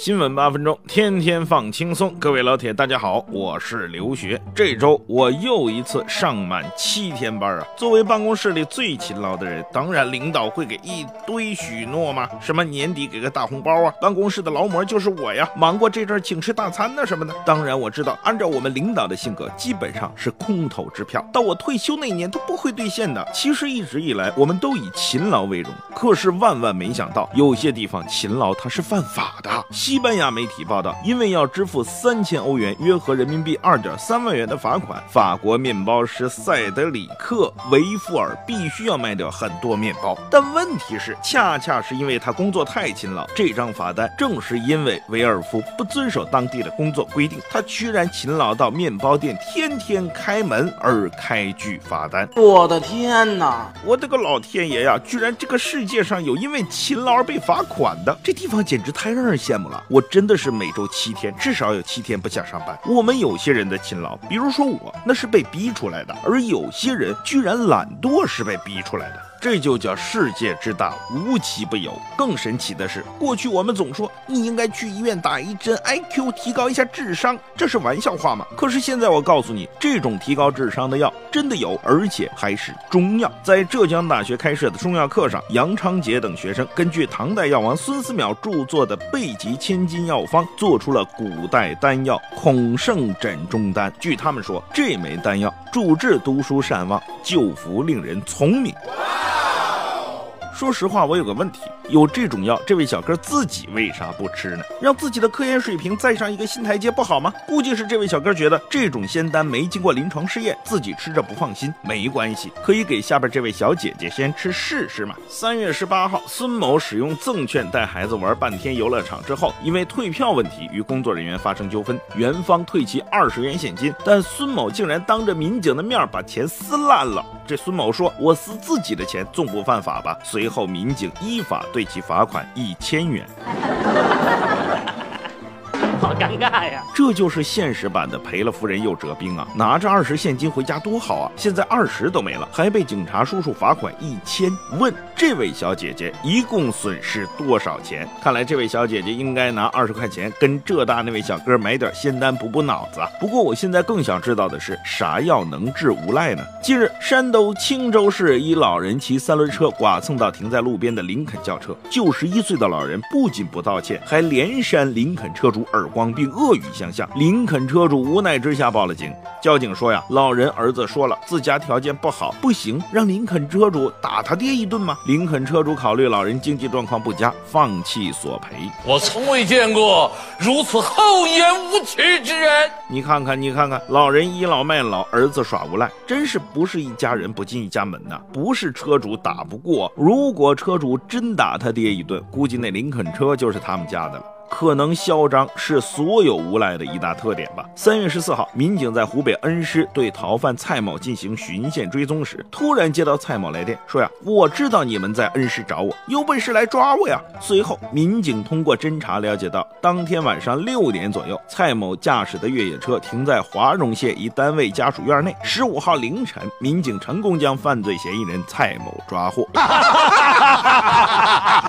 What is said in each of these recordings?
新闻八分钟，天天放轻松。各位老铁，大家好，我是刘学。这周我又一次上满七天班啊！作为办公室里最勤劳的人，当然领导会给一堆许诺嘛，什么年底给个大红包啊，办公室的劳模就是我呀，忙过这阵请吃大餐呢什么的。当然我知道，按照我们领导的性格，基本上是空头支票，到我退休那年都不会兑现的。其实一直以来，我们都以勤劳为荣，可是万万没想到，有些地方勤劳它是犯法的。西班牙媒体报道，因为要支付三千欧元（约合人民币二点三万元）的罚款，法国面包师塞德里克·维夫尔必须要卖掉很多面包。但问题是，恰恰是因为他工作太勤劳，这张罚单正是因为维尔夫不遵守当地的工作规定，他居然勤劳到面包店天天开门而开具罚单。我的天哪！我的个老天爷呀！居然这个世界上有因为勤劳而被罚款的，这地方简直太让人羡慕了。我真的是每周七天，至少有七天不想上班。我们有些人的勤劳，比如说我，那是被逼出来的；而有些人居然懒惰，是被逼出来的。这就叫世界之大，无奇不有。更神奇的是，过去我们总说你应该去医院打一针，IQ 提高一下智商，这是玩笑话吗？可是现在我告诉你，这种提高智商的药真的有，而且还是中药。在浙江大学开设的中药课上，杨昌杰等学生根据唐代药王孙思邈著作的《备急千金药方》，做出了古代丹药孔圣枕中丹。据他们说，这枚丹药主治读书善忘，救福令人聪明。说实话，我有个问题：有这种药，这位小哥自己为啥不吃呢？让自己的科研水平再上一个新台阶不好吗？估计是这位小哥觉得这种仙丹没经过临床试验，自己吃着不放心。没关系，可以给下边这位小姐姐先吃试试嘛。三月十八号，孙某使用赠券带孩子玩半天游乐场之后，因为退票问题与工作人员发生纠纷，园方退其二十元现金，但孙某竟然当着民警的面把钱撕烂了。这孙某说：“我撕自己的钱，纵不犯法吧？”随后，民警依法对其罚款一千元。好尴尬呀！这就是现实版的赔了夫人又折兵啊！拿着二十现金回家多好啊！现在二十都没了，还被警察叔叔罚款一千。问这位小姐姐一共损失多少钱？看来这位小姐姐应该拿二十块钱跟浙大那位小哥买点仙丹补补脑子。不过我现在更想知道的是，啥药能治无赖呢？近日，山东青州市一老人骑三轮车剐蹭到停在路边的林肯轿车，九十一岁的老人不仅不道歉，还连扇林肯车主耳。光并恶语相向，林肯车主无奈之下报了警。交警说呀，老人儿子说了自家条件不好，不行，让林肯车主打他爹一顿吗？林肯车主考虑老人经济状况不佳，放弃索赔。我从未见过如此厚颜无耻之人。你看看，你看看，老人倚老卖老，儿子耍无赖，真是不是一家人不进一家门呐！不是车主打不过，如果车主真打他爹一顿，估计那林肯车就是他们家的了。可能嚣张是所有无赖的一大特点吧。三月十四号，民警在湖北恩施对逃犯蔡某进行巡线追踪时，突然接到蔡某来电，说呀，我知道你们在恩施找我，有本事来抓我呀！随后，民警通过侦查了解到，当天晚上六点左右，蔡某驾驶的越野车停在华容县一单位家属院内。十五号凌晨，民警成功将犯罪嫌疑人蔡某抓获。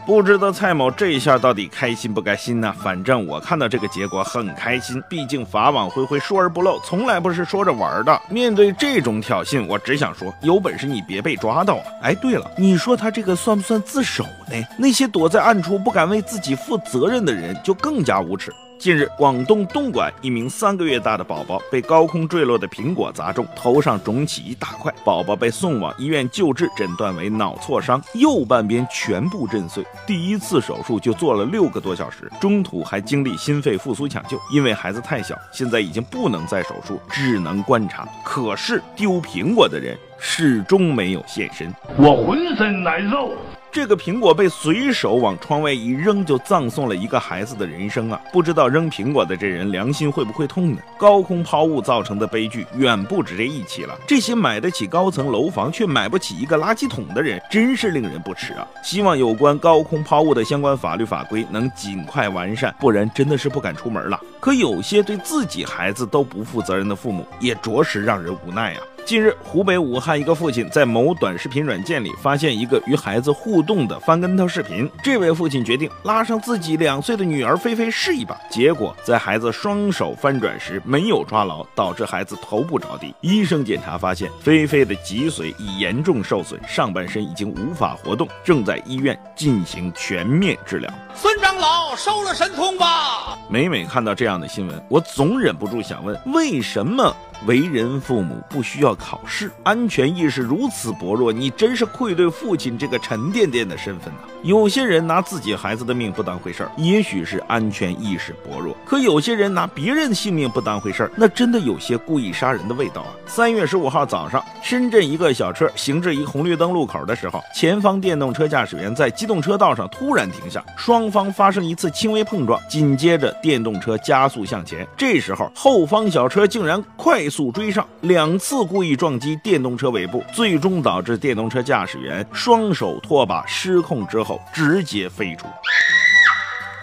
不知道蔡某这一下到底开心不开心呢？反正我看到这个结果很开心，毕竟法网恢恢，疏而不漏，从来不是说着玩的。面对这种挑衅，我只想说，有本事你别被抓到啊！哎，对了，你说他这个算不算自首呢？那些躲在暗处不敢为自己负责任的人，就更加无耻。近日，广东东莞一名三个月大的宝宝被高空坠落的苹果砸中，头上肿起一大块，宝宝被送往医院救治，诊断为脑挫伤，右半边全部震碎。第一次手术就做了六个多小时，中途还经历心肺复苏抢救。因为孩子太小，现在已经不能再手术，只能观察。可是丢苹果的人始终没有现身，我浑身难受。这个苹果被随手往窗外一扔，就葬送了一个孩子的人生啊！不知道扔苹果的这人良心会不会痛呢？高空抛物造成的悲剧远不止这一起了。这些买得起高层楼房却买不起一个垃圾桶的人，真是令人不齿啊！希望有关高空抛物的相关法律法规能尽快完善，不然真的是不敢出门了。可有些对自己孩子都不负责任的父母，也着实让人无奈啊！近日，湖北武汉一个父亲在某短视频软件里发现一个与孩子互动的翻跟头视频。这位父亲决定拉上自己两岁的女儿菲菲试一把。结果，在孩子双手翻转时没有抓牢，导致孩子头部着地。医生检查发现，菲菲的脊髓已严重受损，上半身已经无法活动，正在医院进行全面治疗。孙长老收了神通吧！每每看到这样的新闻，我总忍不住想问：为什么？为人父母不需要考试，安全意识如此薄弱，你真是愧对父亲这个沉甸甸的身份呐！有些人拿自己孩子的命不当回事儿，也许是安全意识薄弱；可有些人拿别人的性命不当回事儿，那真的有些故意杀人的味道啊！三月十五号早上，深圳一个小车行至一红绿灯路口的时候，前方电动车驾驶员在机动车道上突然停下，双方发发生一次轻微碰撞，紧接着电动车加速向前，这时候后方小车竟然快。速追上，两次故意撞击电动车尾部，最终导致电动车驾驶员双手拖把失控之后直接飞出。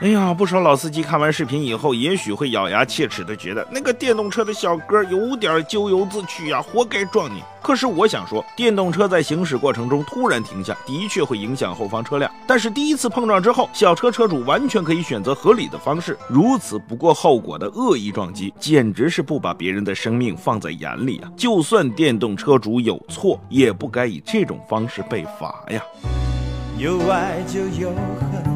哎呀，不少老司机看完视频以后，也许会咬牙切齿的觉得那个电动车的小哥有点咎由自取呀，活该撞你。可是我想说，电动车在行驶过程中突然停下，的确会影响后方车辆。但是第一次碰撞之后，小车车主完全可以选择合理的方式。如此不顾后果的恶意撞击，简直是不把别人的生命放在眼里啊！就算电动车主有错，也不该以这种方式被罚呀。有爱就有恨。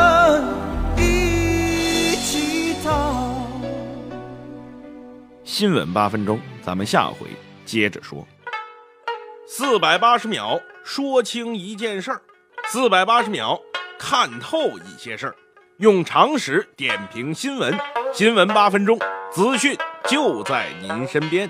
新闻八分钟，咱们下回接着说。四百八十秒说清一件事儿，四百八十秒看透一些事儿，用常识点评新闻。新闻八分钟，资讯就在您身边。